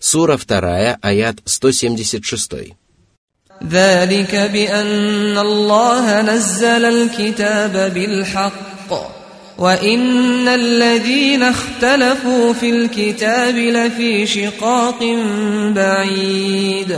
Сура 2, аят 176. ذلك بأن الله نزل الكتاب بالحق وإن الذين اختلفوا في الكتاب لفي شقاق بعيد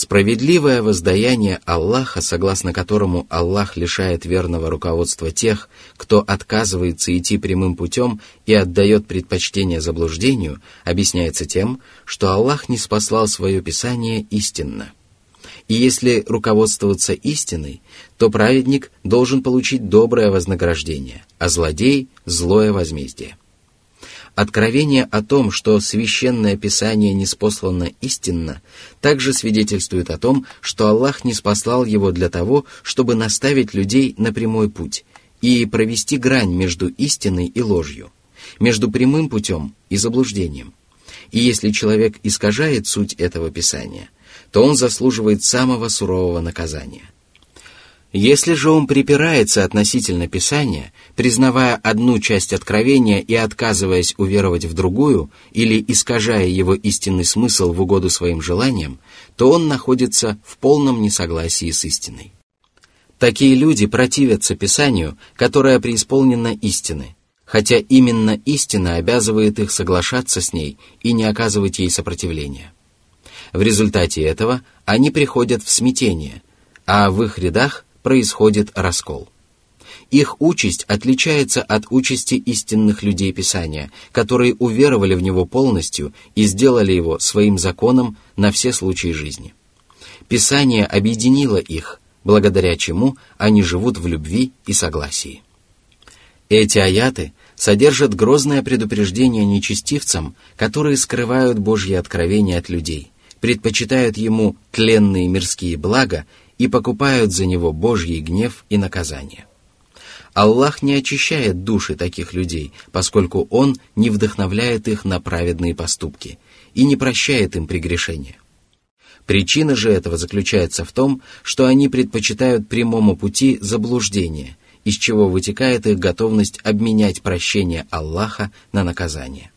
Справедливое воздаяние Аллаха, согласно которому Аллах лишает верного руководства тех, кто отказывается идти прямым путем и отдает предпочтение заблуждению, объясняется тем, что Аллах не спаслал свое Писание истинно. И если руководствоваться истиной, то праведник должен получить доброе вознаграждение, а злодей – злое возмездие. Откровение о том, что священное писание не спослано истинно, также свидетельствует о том, что Аллах не спаслал его для того, чтобы наставить людей на прямой путь и провести грань между истиной и ложью, между прямым путем и заблуждением. И если человек искажает суть этого писания, то он заслуживает самого сурового наказания – если же он припирается относительно Писания, признавая одну часть откровения и отказываясь уверовать в другую, или искажая его истинный смысл в угоду своим желаниям, то он находится в полном несогласии с истиной. Такие люди противятся Писанию, которое преисполнено истины, хотя именно истина обязывает их соглашаться с ней и не оказывать ей сопротивления. В результате этого они приходят в смятение, а в их рядах происходит раскол. Их участь отличается от участи истинных людей Писания, которые уверовали в него полностью и сделали его своим законом на все случаи жизни. Писание объединило их, благодаря чему они живут в любви и согласии. Эти аяты содержат грозное предупреждение нечестивцам, которые скрывают Божьи откровения от людей, предпочитают ему тленные мирские блага и покупают за него Божий гнев и наказание. Аллах не очищает души таких людей, поскольку Он не вдохновляет их на праведные поступки и не прощает им прегрешения. Причина же этого заключается в том, что они предпочитают прямому пути заблуждение, из чего вытекает их готовность обменять прощение Аллаха на наказание.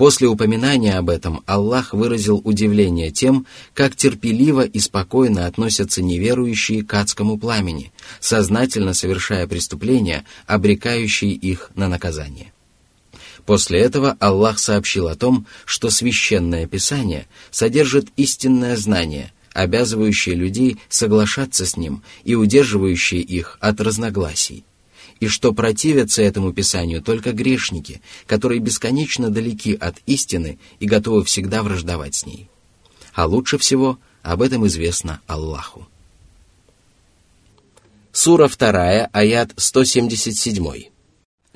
После упоминания об этом Аллах выразил удивление тем, как терпеливо и спокойно относятся неверующие к адскому пламени, сознательно совершая преступления, обрекающие их на наказание. После этого Аллах сообщил о том, что священное писание содержит истинное знание, обязывающее людей соглашаться с ним и удерживающее их от разногласий и что противятся этому Писанию только грешники, которые бесконечно далеки от истины и готовы всегда враждовать с ней. А лучше всего об этом известно Аллаху. Сура 2, аят 177.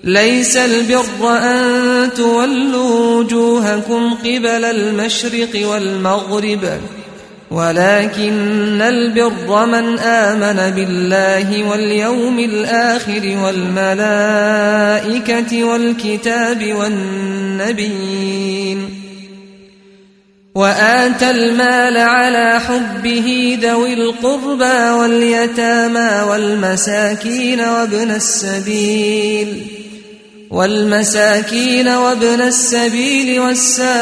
ليس البر أن تولوا وجوهكم قبل المشرق والمغرب ولكن البر من آمن بالله واليوم الآخر والملائكة والكتاب والنبيين وآتى المال على حبه ذوي القربى واليتامى والمساكين وابن السبيل والمساكين وابن السبيل والسائلين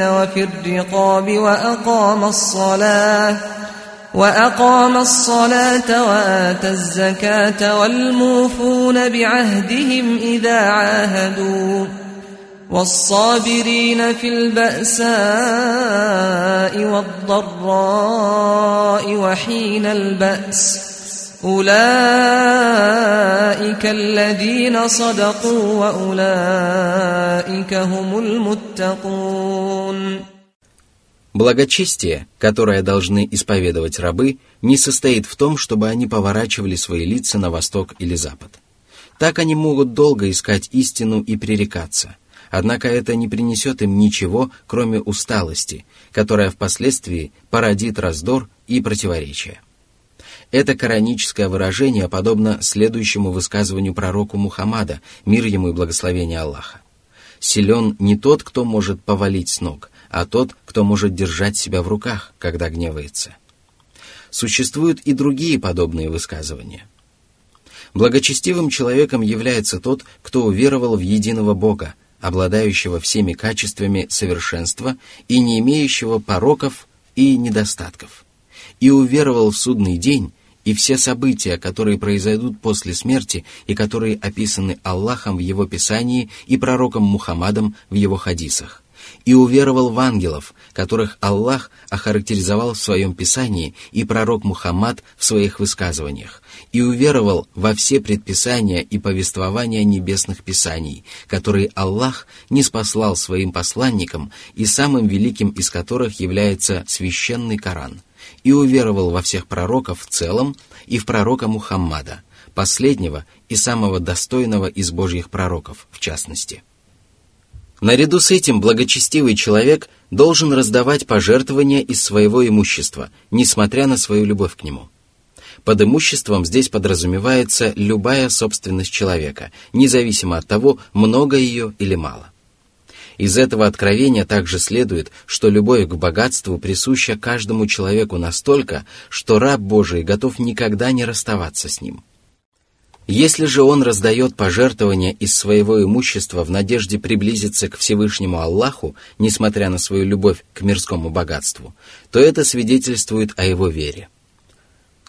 وفي الرقاب وأقام الصلاة وأقام الصلاة وآتى الزكاة والموفون بعهدهم إذا عاهدوا والصابرين في البأساء والضراء وحين البأس أولئك الذين صدقوا وأولئك هم المتقون Благочестие, которое должны исповедовать рабы, не состоит в том, чтобы они поворачивали свои лица на восток или запад. Так они могут долго искать истину и пререкаться, однако это не принесет им ничего, кроме усталости, которая впоследствии породит раздор и противоречия. Это кораническое выражение подобно следующему высказыванию пророку Мухаммада, мир ему и благословение Аллаха. Силен не тот, кто может повалить с ног, а тот, кто может держать себя в руках, когда гневается. Существуют и другие подобные высказывания. Благочестивым человеком является тот, кто уверовал в единого Бога, обладающего всеми качествами совершенства и не имеющего пороков и недостатков, и уверовал в судный день и все события, которые произойдут после смерти и которые описаны Аллахом в его Писании и пророком Мухаммадом в его хадисах, и уверовал в ангелов, которых Аллах охарактеризовал в своем Писании и пророк Мухаммад в своих высказываниях, и уверовал во все предписания и повествования небесных писаний, которые Аллах не спаслал своим посланникам и самым великим из которых является священный Коран, и уверовал во всех пророков в целом и в пророка Мухаммада, последнего и самого достойного из Божьих пророков, в частности – Наряду с этим благочестивый человек должен раздавать пожертвования из своего имущества, несмотря на свою любовь к нему. Под имуществом здесь подразумевается любая собственность человека, независимо от того, много ее или мало. Из этого откровения также следует, что любовь к богатству присуща каждому человеку настолько, что раб Божий готов никогда не расставаться с ним – если же он раздает пожертвования из своего имущества в надежде приблизиться к Всевышнему Аллаху, несмотря на свою любовь к мирскому богатству, то это свидетельствует о его вере.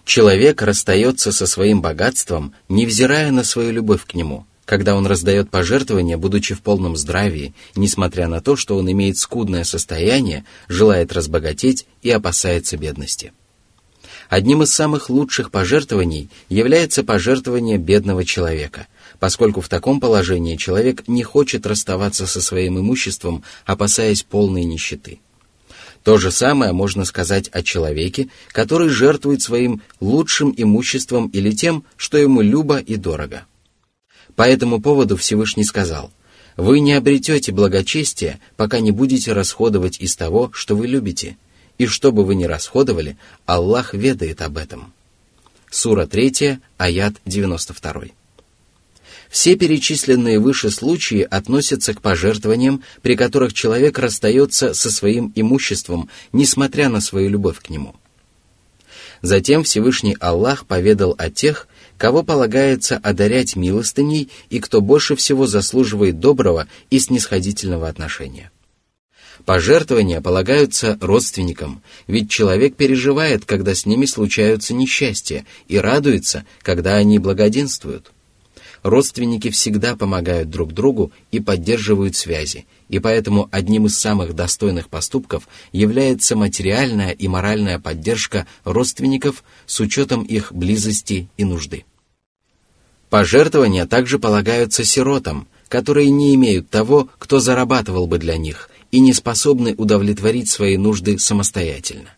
Человек расстается со своим богатством, невзирая на свою любовь к нему, когда он раздает пожертвования, будучи в полном здравии, несмотря на то, что он имеет скудное состояние, желает разбогатеть и опасается бедности. Одним из самых лучших пожертвований является пожертвование бедного человека, поскольку в таком положении человек не хочет расставаться со своим имуществом, опасаясь полной нищеты. То же самое можно сказать о человеке, который жертвует своим лучшим имуществом или тем, что ему любо и дорого. По этому поводу Всевышний сказал, «Вы не обретете благочестие, пока не будете расходовать из того, что вы любите, и что бы вы ни расходовали, Аллах ведает об этом. Сура 3, аят 92. Все перечисленные выше случаи относятся к пожертвованиям, при которых человек расстается со своим имуществом, несмотря на свою любовь к нему. Затем Всевышний Аллах поведал о тех, кого полагается одарять милостыней и кто больше всего заслуживает доброго и снисходительного отношения. Пожертвования полагаются родственникам, ведь человек переживает, когда с ними случаются несчастья, и радуется, когда они благоденствуют. Родственники всегда помогают друг другу и поддерживают связи, и поэтому одним из самых достойных поступков является материальная и моральная поддержка родственников с учетом их близости и нужды. Пожертвования также полагаются сиротам, которые не имеют того, кто зарабатывал бы для них – и не способны удовлетворить свои нужды самостоятельно.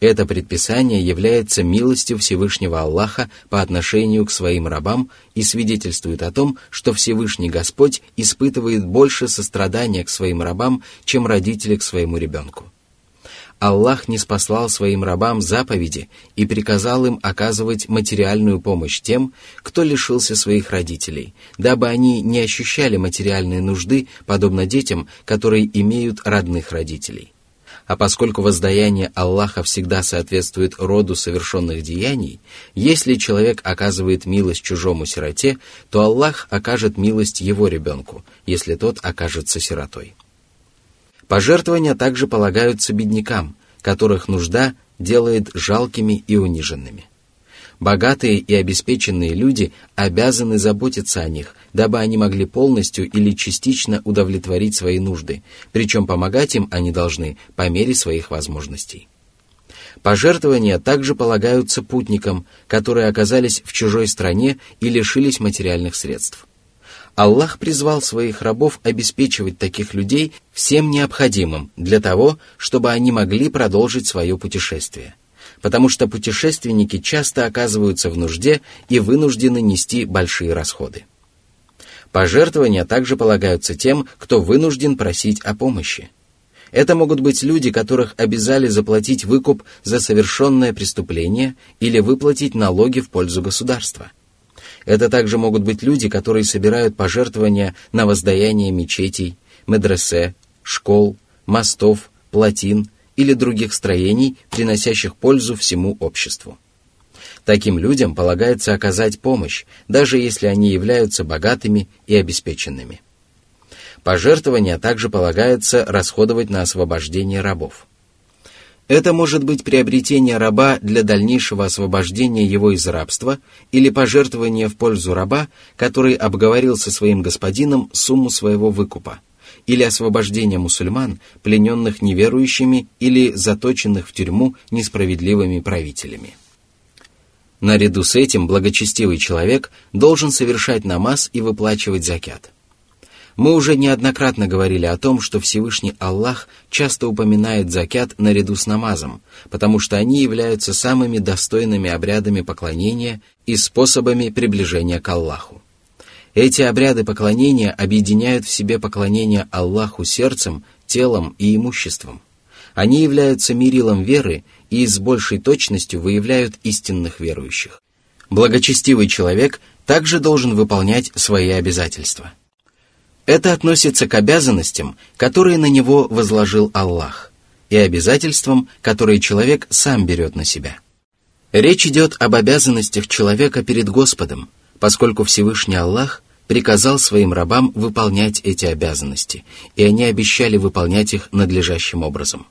Это предписание является милостью Всевышнего Аллаха по отношению к своим рабам и свидетельствует о том, что Всевышний Господь испытывает больше сострадания к своим рабам, чем родители к своему ребенку. Аллах не спаслал своим рабам заповеди и приказал им оказывать материальную помощь тем, кто лишился своих родителей, дабы они не ощущали материальные нужды, подобно детям, которые имеют родных родителей. А поскольку воздаяние Аллаха всегда соответствует роду совершенных деяний, если человек оказывает милость чужому сироте, то Аллах окажет милость его ребенку, если тот окажется сиротой. Пожертвования также полагаются беднякам, которых нужда делает жалкими и униженными. Богатые и обеспеченные люди обязаны заботиться о них, дабы они могли полностью или частично удовлетворить свои нужды, причем помогать им они должны по мере своих возможностей. Пожертвования также полагаются путникам, которые оказались в чужой стране и лишились материальных средств. Аллах призвал своих рабов обеспечивать таких людей всем необходимым для того, чтобы они могли продолжить свое путешествие. Потому что путешественники часто оказываются в нужде и вынуждены нести большие расходы. Пожертвования также полагаются тем, кто вынужден просить о помощи. Это могут быть люди, которых обязали заплатить выкуп за совершенное преступление или выплатить налоги в пользу государства – это также могут быть люди, которые собирают пожертвования на воздаяние мечетей, медресе, школ, мостов, плотин или других строений, приносящих пользу всему обществу. Таким людям полагается оказать помощь, даже если они являются богатыми и обеспеченными. Пожертвования также полагается расходовать на освобождение рабов. Это может быть приобретение раба для дальнейшего освобождения его из рабства или пожертвование в пользу раба, который обговорил со своим господином сумму своего выкупа, или освобождение мусульман, плененных неверующими или заточенных в тюрьму несправедливыми правителями. Наряду с этим благочестивый человек должен совершать намаз и выплачивать закят – мы уже неоднократно говорили о том, что Всевышний Аллах часто упоминает закят наряду с намазом, потому что они являются самыми достойными обрядами поклонения и способами приближения к Аллаху. Эти обряды поклонения объединяют в себе поклонение Аллаху сердцем, телом и имуществом. Они являются мерилом веры и с большей точностью выявляют истинных верующих. Благочестивый человек также должен выполнять свои обязательства – это относится к обязанностям, которые на него возложил Аллах, и обязательствам, которые человек сам берет на себя. Речь идет об обязанностях человека перед Господом, поскольку Всевышний Аллах приказал своим рабам выполнять эти обязанности, и они обещали выполнять их надлежащим образом.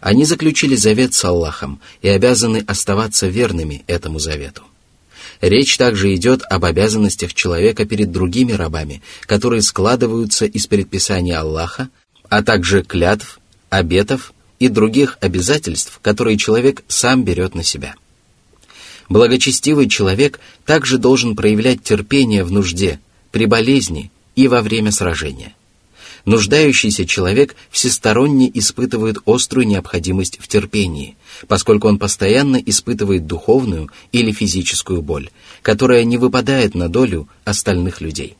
Они заключили завет с Аллахом и обязаны оставаться верными этому завету. Речь также идет об обязанностях человека перед другими рабами, которые складываются из предписаний Аллаха, а также клятв, обетов и других обязательств, которые человек сам берет на себя. Благочестивый человек также должен проявлять терпение в нужде, при болезни и во время сражения. Нуждающийся человек всесторонне испытывает острую необходимость в терпении, поскольку он постоянно испытывает духовную или физическую боль, которая не выпадает на долю остальных людей.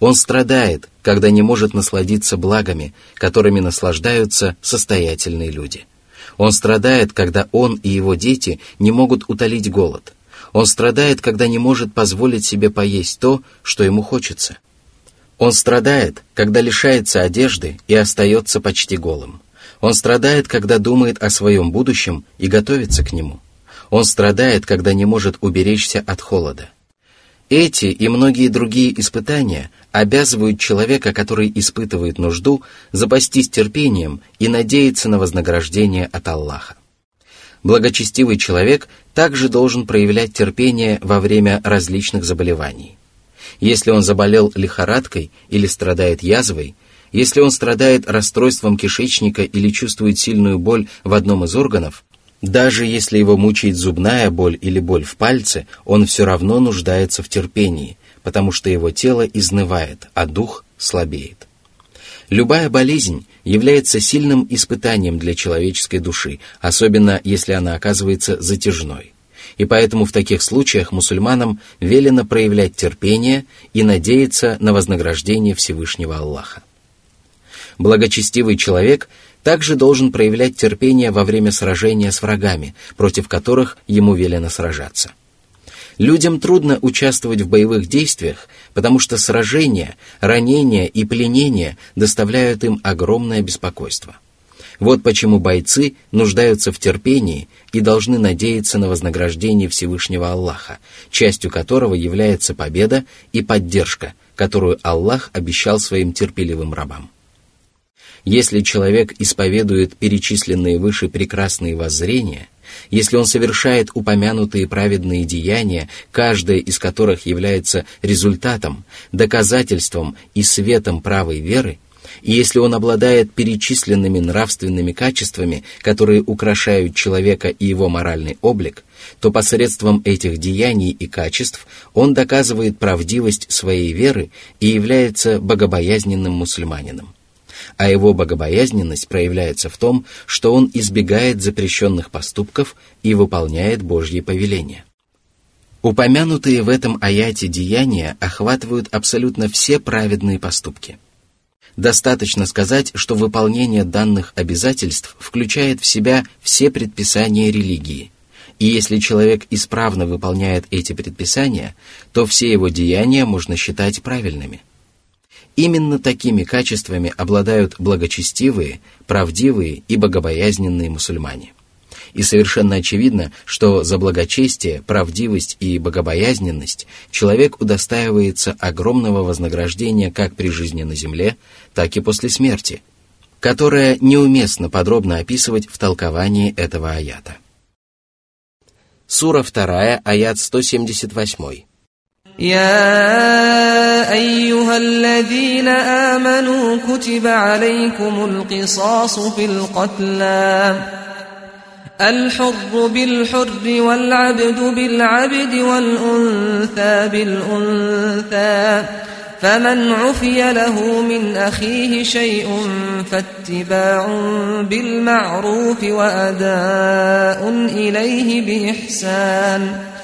Он страдает, когда не может насладиться благами, которыми наслаждаются состоятельные люди. Он страдает, когда он и его дети не могут утолить голод. Он страдает, когда не может позволить себе поесть то, что ему хочется. Он страдает, когда лишается одежды и остается почти голым. Он страдает, когда думает о своем будущем и готовится к нему. Он страдает, когда не может уберечься от холода. Эти и многие другие испытания обязывают человека, который испытывает нужду, запастись терпением и надеяться на вознаграждение от Аллаха. Благочестивый человек также должен проявлять терпение во время различных заболеваний. Если он заболел лихорадкой или страдает язвой, если он страдает расстройством кишечника или чувствует сильную боль в одном из органов, даже если его мучает зубная боль или боль в пальце, он все равно нуждается в терпении, потому что его тело изнывает, а дух слабеет. Любая болезнь является сильным испытанием для человеческой души, особенно если она оказывается затяжной и поэтому в таких случаях мусульманам велено проявлять терпение и надеяться на вознаграждение Всевышнего Аллаха. Благочестивый человек также должен проявлять терпение во время сражения с врагами, против которых ему велено сражаться. Людям трудно участвовать в боевых действиях, потому что сражения, ранения и пленения доставляют им огромное беспокойство – вот почему бойцы нуждаются в терпении и должны надеяться на вознаграждение Всевышнего Аллаха, частью которого является победа и поддержка, которую Аллах обещал своим терпеливым рабам. Если человек исповедует перечисленные выше прекрасные воззрения, если он совершает упомянутые праведные деяния, каждое из которых является результатом, доказательством и светом правой веры – и если он обладает перечисленными нравственными качествами, которые украшают человека и его моральный облик, то посредством этих деяний и качеств он доказывает правдивость своей веры и является богобоязненным мусульманином. А его богобоязненность проявляется в том, что он избегает запрещенных поступков и выполняет Божьи повеления. Упомянутые в этом аяте деяния охватывают абсолютно все праведные поступки – Достаточно сказать, что выполнение данных обязательств включает в себя все предписания религии. И если человек исправно выполняет эти предписания, то все его деяния можно считать правильными. Именно такими качествами обладают благочестивые, правдивые и богобоязненные мусульмане. И совершенно очевидно, что за благочестие, правдивость и богобоязненность человек удостаивается огромного вознаграждения как при жизни на земле, так и после смерти, которое неуместно подробно описывать в толковании этого аята. Сура 2, аят 178. يا أيها الذين آمنوا كتب عليكم القصاص في القتلى. الحر بالحر والعبد بالعبد والأنثى بالأنثى. فمن عفي له من أخيه شيء فاتباع بالمعروف وأداء إليه بإحسان.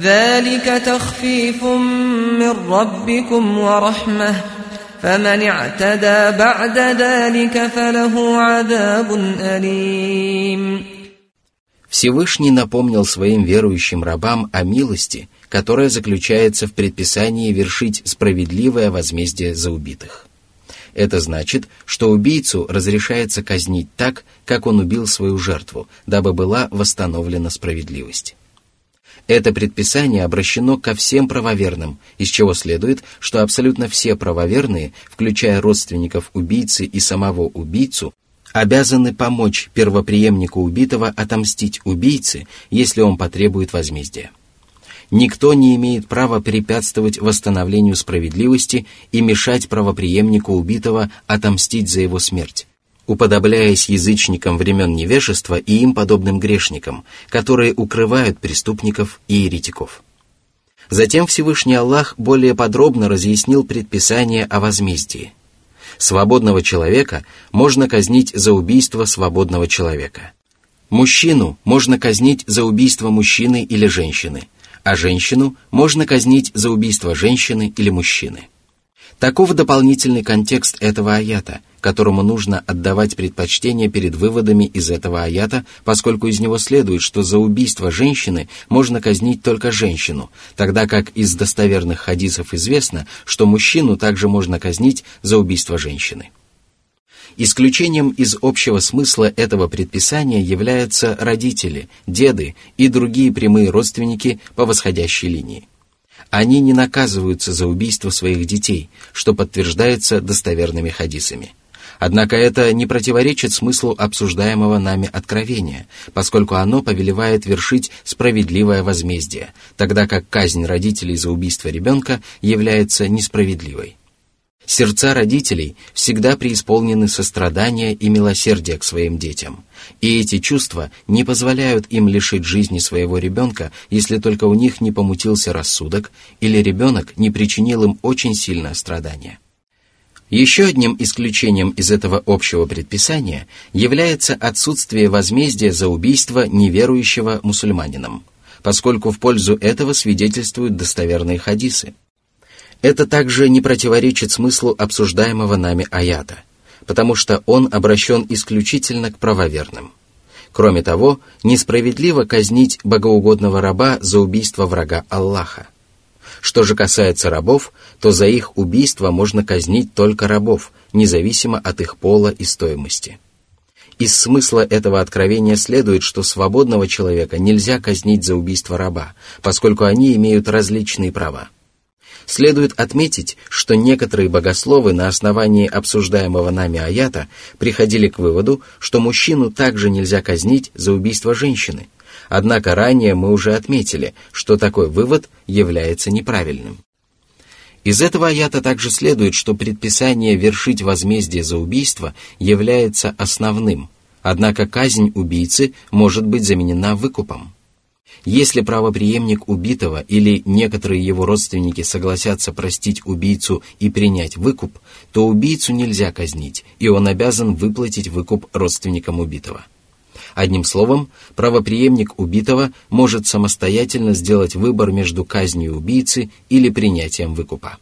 ذلك تخفيف من ربكم ورحمة فمن اعتدى بعد ذلك فله عذاب أليم Всевышний напомнил своим верующим рабам о милости, которая заключается в предписании вершить справедливое возмездие за убитых. Это значит, что убийцу разрешается казнить так, как он убил свою жертву, дабы была восстановлена справедливость. Это предписание обращено ко всем правоверным, из чего следует, что абсолютно все правоверные, включая родственников убийцы и самого убийцу, обязаны помочь первоприемнику убитого отомстить убийце, если он потребует возмездия. Никто не имеет права препятствовать восстановлению справедливости и мешать правоприемнику убитого отомстить за его смерть, уподобляясь язычникам времен невежества и им подобным грешникам, которые укрывают преступников и еретиков. Затем Всевышний Аллах более подробно разъяснил предписание о возмездии. Свободного человека можно казнить за убийство свободного человека. Мужчину можно казнить за убийство мужчины или женщины, а женщину можно казнить за убийство женщины или мужчины. Таков дополнительный контекст этого аята, которому нужно отдавать предпочтение перед выводами из этого аята, поскольку из него следует, что за убийство женщины можно казнить только женщину, тогда как из достоверных хадисов известно, что мужчину также можно казнить за убийство женщины. Исключением из общего смысла этого предписания являются родители, деды и другие прямые родственники по восходящей линии они не наказываются за убийство своих детей, что подтверждается достоверными хадисами. Однако это не противоречит смыслу обсуждаемого нами откровения, поскольку оно повелевает вершить справедливое возмездие, тогда как казнь родителей за убийство ребенка является несправедливой. Сердца родителей всегда преисполнены сострадания и милосердия к своим детям, и эти чувства не позволяют им лишить жизни своего ребенка, если только у них не помутился рассудок или ребенок не причинил им очень сильное страдание. Еще одним исключением из этого общего предписания является отсутствие возмездия за убийство неверующего мусульманином, поскольку в пользу этого свидетельствуют достоверные хадисы – это также не противоречит смыслу обсуждаемого нами аята, потому что он обращен исключительно к правоверным. Кроме того, несправедливо казнить богоугодного раба за убийство врага Аллаха. Что же касается рабов, то за их убийство можно казнить только рабов, независимо от их пола и стоимости. Из смысла этого откровения следует, что свободного человека нельзя казнить за убийство раба, поскольку они имеют различные права – Следует отметить, что некоторые богословы на основании обсуждаемого нами аята приходили к выводу, что мужчину также нельзя казнить за убийство женщины. Однако ранее мы уже отметили, что такой вывод является неправильным. Из этого аята также следует, что предписание вершить возмездие за убийство является основным, однако казнь убийцы может быть заменена выкупом. Если правоприемник убитого или некоторые его родственники согласятся простить убийцу и принять выкуп, то убийцу нельзя казнить, и он обязан выплатить выкуп родственникам убитого. Одним словом, правоприемник убитого может самостоятельно сделать выбор между казнью убийцы или принятием выкупа.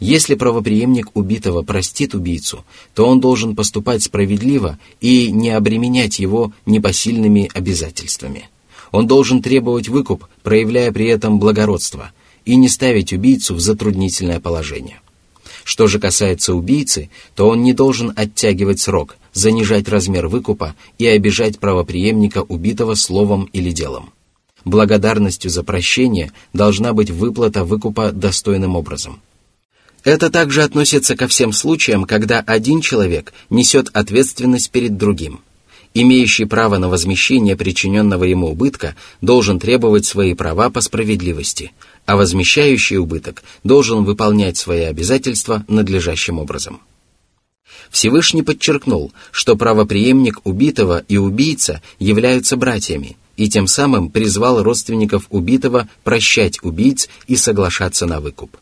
Если правоприемник убитого простит убийцу, то он должен поступать справедливо и не обременять его непосильными обязательствами – он должен требовать выкуп, проявляя при этом благородство, и не ставить убийцу в затруднительное положение. Что же касается убийцы, то он не должен оттягивать срок, занижать размер выкупа и обижать правоприемника убитого словом или делом. Благодарностью за прощение должна быть выплата выкупа достойным образом. Это также относится ко всем случаям, когда один человек несет ответственность перед другим. Имеющий право на возмещение причиненного ему убытка должен требовать свои права по справедливости, а возмещающий убыток должен выполнять свои обязательства надлежащим образом. Всевышний подчеркнул, что правоприемник убитого и убийца являются братьями, и тем самым призвал родственников убитого прощать убийц и соглашаться на выкуп.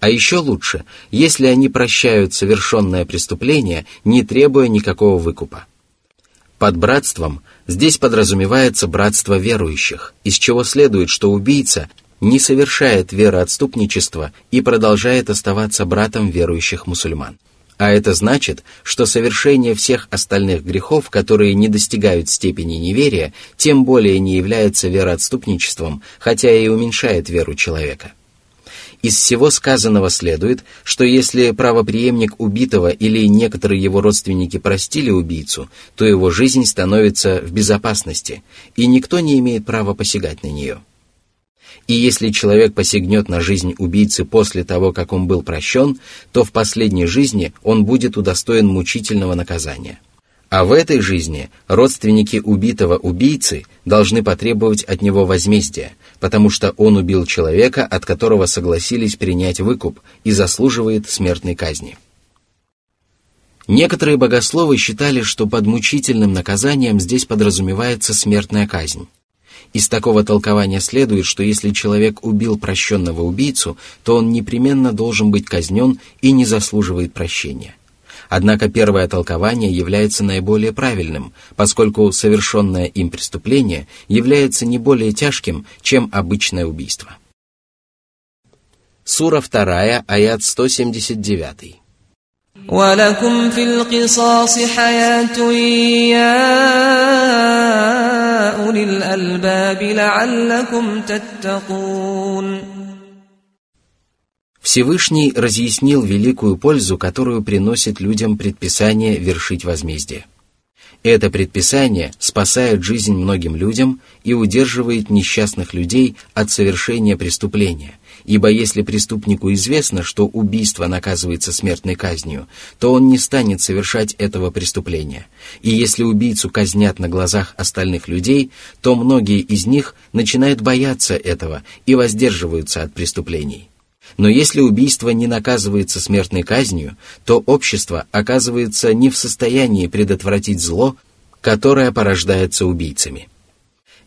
А еще лучше, если они прощают совершенное преступление, не требуя никакого выкупа. Под братством здесь подразумевается братство верующих, из чего следует, что убийца не совершает вероотступничества и продолжает оставаться братом верующих мусульман. А это значит, что совершение всех остальных грехов, которые не достигают степени неверия, тем более не является вероотступничеством, хотя и уменьшает веру человека. Из всего сказанного следует, что если правоприемник убитого или некоторые его родственники простили убийцу, то его жизнь становится в безопасности, и никто не имеет права посягать на нее. И если человек посягнет на жизнь убийцы после того, как он был прощен, то в последней жизни он будет удостоен мучительного наказания. А в этой жизни родственники убитого убийцы должны потребовать от него возмездия, потому что он убил человека, от которого согласились принять выкуп и заслуживает смертной казни. Некоторые богословы считали, что под мучительным наказанием здесь подразумевается смертная казнь. Из такого толкования следует, что если человек убил прощенного убийцу, то он непременно должен быть казнен и не заслуживает прощения. Однако первое толкование является наиболее правильным, поскольку совершенное им преступление является не более тяжким, чем обычное убийство. Сура 2, аят 179. ولكم في Всевышний разъяснил великую пользу, которую приносит людям предписание вершить возмездие. Это предписание спасает жизнь многим людям и удерживает несчастных людей от совершения преступления, ибо если преступнику известно, что убийство наказывается смертной казнью, то он не станет совершать этого преступления. И если убийцу казнят на глазах остальных людей, то многие из них начинают бояться этого и воздерживаются от преступлений. Но если убийство не наказывается смертной казнью, то общество оказывается не в состоянии предотвратить зло, которое порождается убийцами.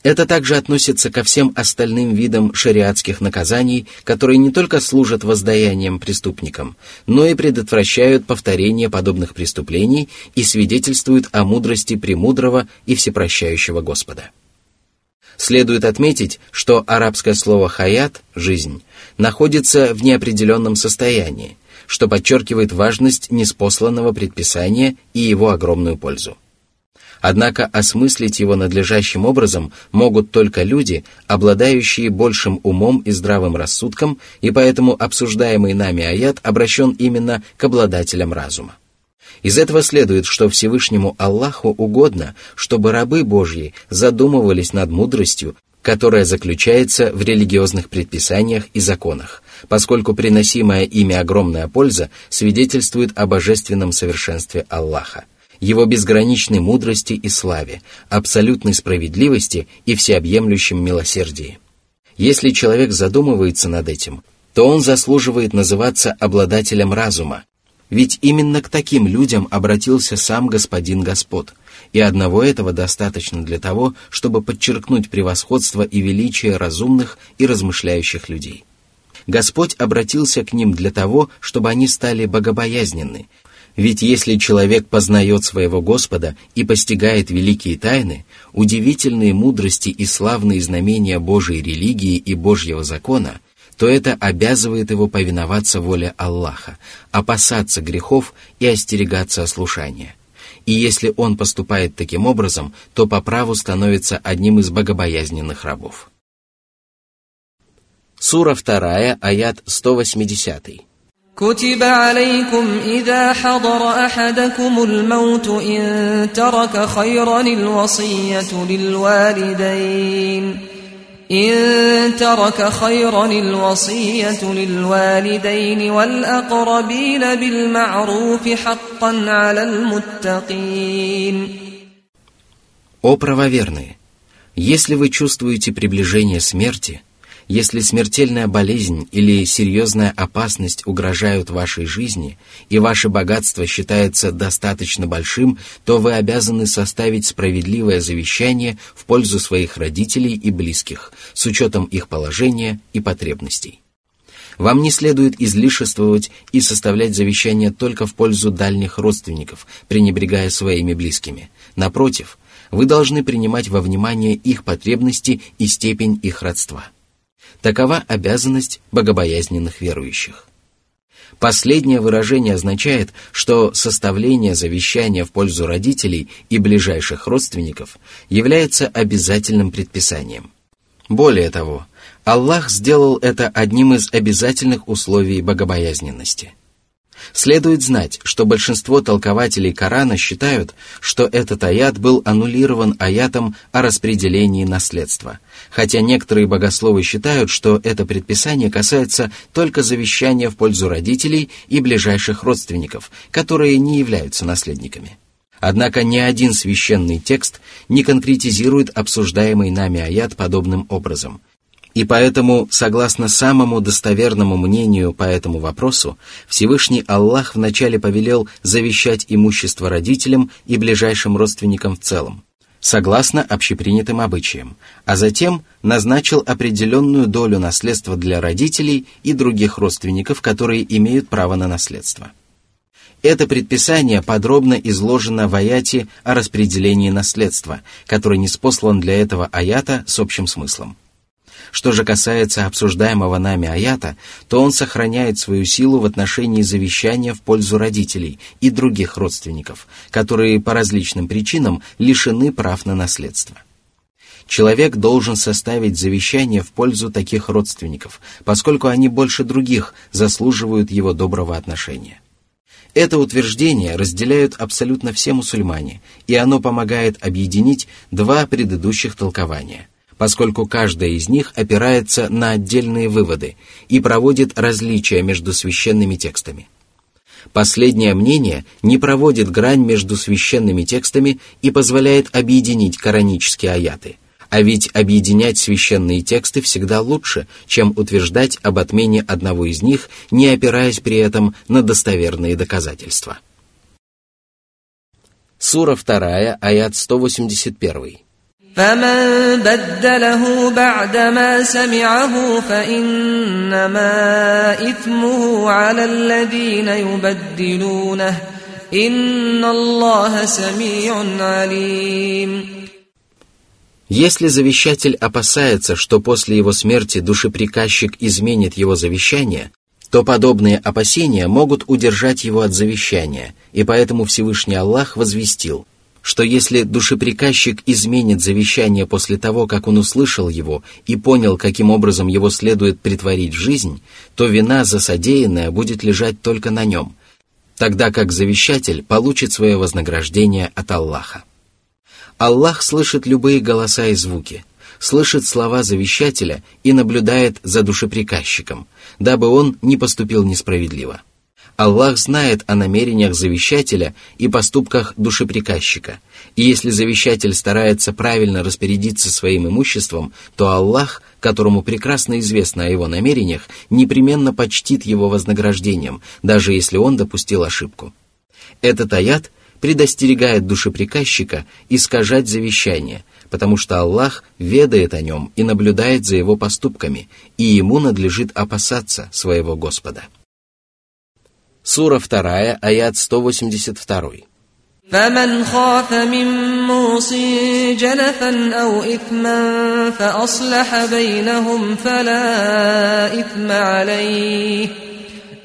Это также относится ко всем остальным видам шариатских наказаний, которые не только служат воздаянием преступникам, но и предотвращают повторение подобных преступлений и свидетельствуют о мудрости премудрого и всепрощающего Господа. Следует отметить, что арабское слово «хаят» — «жизнь» находится в неопределенном состоянии, что подчеркивает важность неспосланного предписания и его огромную пользу. Однако осмыслить его надлежащим образом могут только люди, обладающие большим умом и здравым рассудком, и поэтому обсуждаемый нами аят обращен именно к обладателям разума. Из этого следует, что Всевышнему Аллаху угодно, чтобы рабы Божьи задумывались над мудростью, которая заключается в религиозных предписаниях и законах, поскольку приносимая ими огромная польза свидетельствует о божественном совершенстве Аллаха – его безграничной мудрости и славе, абсолютной справедливости и всеобъемлющем милосердии. Если человек задумывается над этим, то он заслуживает называться обладателем разума, ведь именно к таким людям обратился сам Господин Господь, и одного этого достаточно для того, чтобы подчеркнуть превосходство и величие разумных и размышляющих людей. Господь обратился к ним для того, чтобы они стали богобоязненны, ведь если человек познает своего Господа и постигает великие тайны, удивительные мудрости и славные знамения Божьей религии и Божьего закона, то это обязывает его повиноваться воле Аллаха, опасаться грехов и остерегаться ослушания. И если он поступает таким образом, то по праву становится одним из богобоязненных рабов. Сура 2, аят 180. كتب عليكم إذا حضر أحدكم الموت إن ترك خيرا الوصية للوالدين إن ترك خيرا الوصية للوالدين والأقربين بالمعروف حقا على المتقين О правоверные! Если вы чувствуете приближение смерти – Если смертельная болезнь или серьезная опасность угрожают вашей жизни, и ваше богатство считается достаточно большим, то вы обязаны составить справедливое завещание в пользу своих родителей и близких, с учетом их положения и потребностей. Вам не следует излишествовать и составлять завещание только в пользу дальних родственников, пренебрегая своими близкими. Напротив, вы должны принимать во внимание их потребности и степень их родства – Такова обязанность богобоязненных верующих. Последнее выражение означает, что составление завещания в пользу родителей и ближайших родственников является обязательным предписанием. Более того, Аллах сделал это одним из обязательных условий богобоязненности – Следует знать, что большинство толкователей Корана считают, что этот аят был аннулирован аятом о распределении наследства, хотя некоторые богословы считают, что это предписание касается только завещания в пользу родителей и ближайших родственников, которые не являются наследниками. Однако ни один священный текст не конкретизирует обсуждаемый нами аят подобным образом – и поэтому, согласно самому достоверному мнению по этому вопросу, Всевышний Аллах вначале повелел завещать имущество родителям и ближайшим родственникам в целом, согласно общепринятым обычаям, а затем назначил определенную долю наследства для родителей и других родственников, которые имеют право на наследство. Это предписание подробно изложено в аяте о распределении наследства, который не спослан для этого аята с общим смыслом – что же касается обсуждаемого нами аята, то он сохраняет свою силу в отношении завещания в пользу родителей и других родственников, которые по различным причинам лишены прав на наследство. Человек должен составить завещание в пользу таких родственников, поскольку они больше других заслуживают его доброго отношения. Это утверждение разделяют абсолютно все мусульмане, и оно помогает объединить два предыдущих толкования – поскольку каждая из них опирается на отдельные выводы и проводит различия между священными текстами. Последнее мнение не проводит грань между священными текстами и позволяет объединить коранические аяты. А ведь объединять священные тексты всегда лучше, чем утверждать об отмене одного из них, не опираясь при этом на достоверные доказательства. Сура 2, аят 181. فمن بدله بعدما سمعه فإنما إثمه على الذين يبدلونه إن الله سميع عليم Если завещатель опасается, что после его смерти душеприказчик изменит его завещание, то подобные опасения могут удержать его от завещания, и поэтому Всевышний Аллах возвестил – что если душеприказчик изменит завещание после того, как он услышал его и понял, каким образом его следует притворить в жизнь, то вина за содеянное будет лежать только на нем, тогда как завещатель получит свое вознаграждение от Аллаха. Аллах слышит любые голоса и звуки, слышит слова завещателя и наблюдает за душеприказчиком, дабы он не поступил несправедливо. Аллах знает о намерениях завещателя и поступках душеприказчика, и если завещатель старается правильно распорядиться своим имуществом, то Аллах, которому прекрасно известно о его намерениях, непременно почтит его вознаграждением, даже если он допустил ошибку. Этот аят предостерегает душеприказчика искажать завещание, потому что Аллах ведает о нем и наблюдает за его поступками, и ему надлежит опасаться своего Господа. Сура 2, аят 182. فمن خاف من موص جنفا أو إثما فأصلح بينهم فلا إثم عليه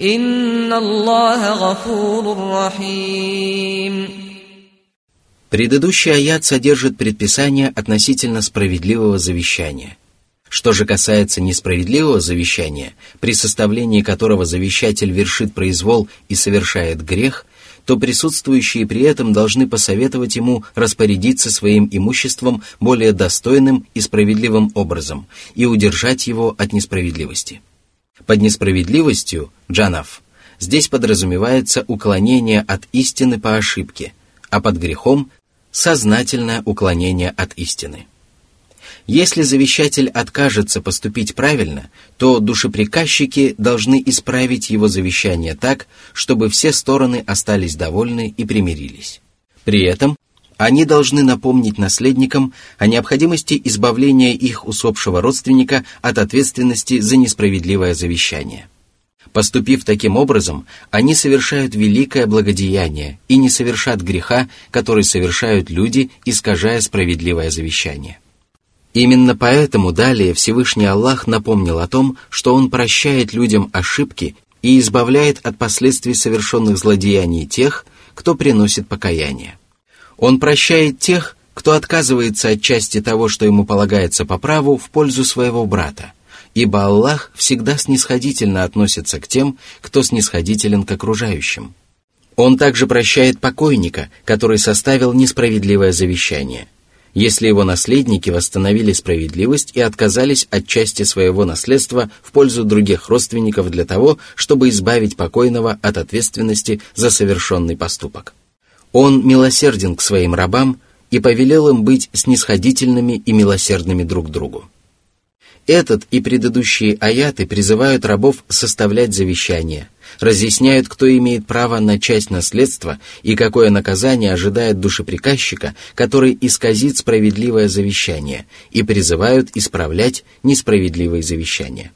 إن الله غفور رحيم Предыдущий аят содержит предписание относительно справедливого завещания. Что же касается несправедливого завещания, при составлении которого завещатель вершит произвол и совершает грех, то присутствующие при этом должны посоветовать ему распорядиться своим имуществом более достойным и справедливым образом и удержать его от несправедливости. Под несправедливостью, джанав, здесь подразумевается уклонение от истины по ошибке, а под грехом – сознательное уклонение от истины. Если завещатель откажется поступить правильно, то душеприказчики должны исправить его завещание так, чтобы все стороны остались довольны и примирились. При этом они должны напомнить наследникам о необходимости избавления их усопшего родственника от ответственности за несправедливое завещание. Поступив таким образом, они совершают великое благодеяние и не совершат греха, который совершают люди, искажая справедливое завещание. Именно поэтому далее Всевышний Аллах напомнил о том, что Он прощает людям ошибки и избавляет от последствий совершенных злодеяний тех, кто приносит покаяние. Он прощает тех, кто отказывается от части того, что ему полагается по праву, в пользу своего брата, ибо Аллах всегда снисходительно относится к тем, кто снисходителен к окружающим. Он также прощает покойника, который составил несправедливое завещание – если его наследники восстановили справедливость и отказались от части своего наследства в пользу других родственников для того, чтобы избавить покойного от ответственности за совершенный поступок. Он милосерден к своим рабам и повелел им быть снисходительными и милосердными друг другу. Этот и предыдущие аяты призывают рабов составлять завещания, разъясняют, кто имеет право на часть наследства и какое наказание ожидает душеприказчика, который исказит справедливое завещание, и призывают исправлять несправедливые завещания.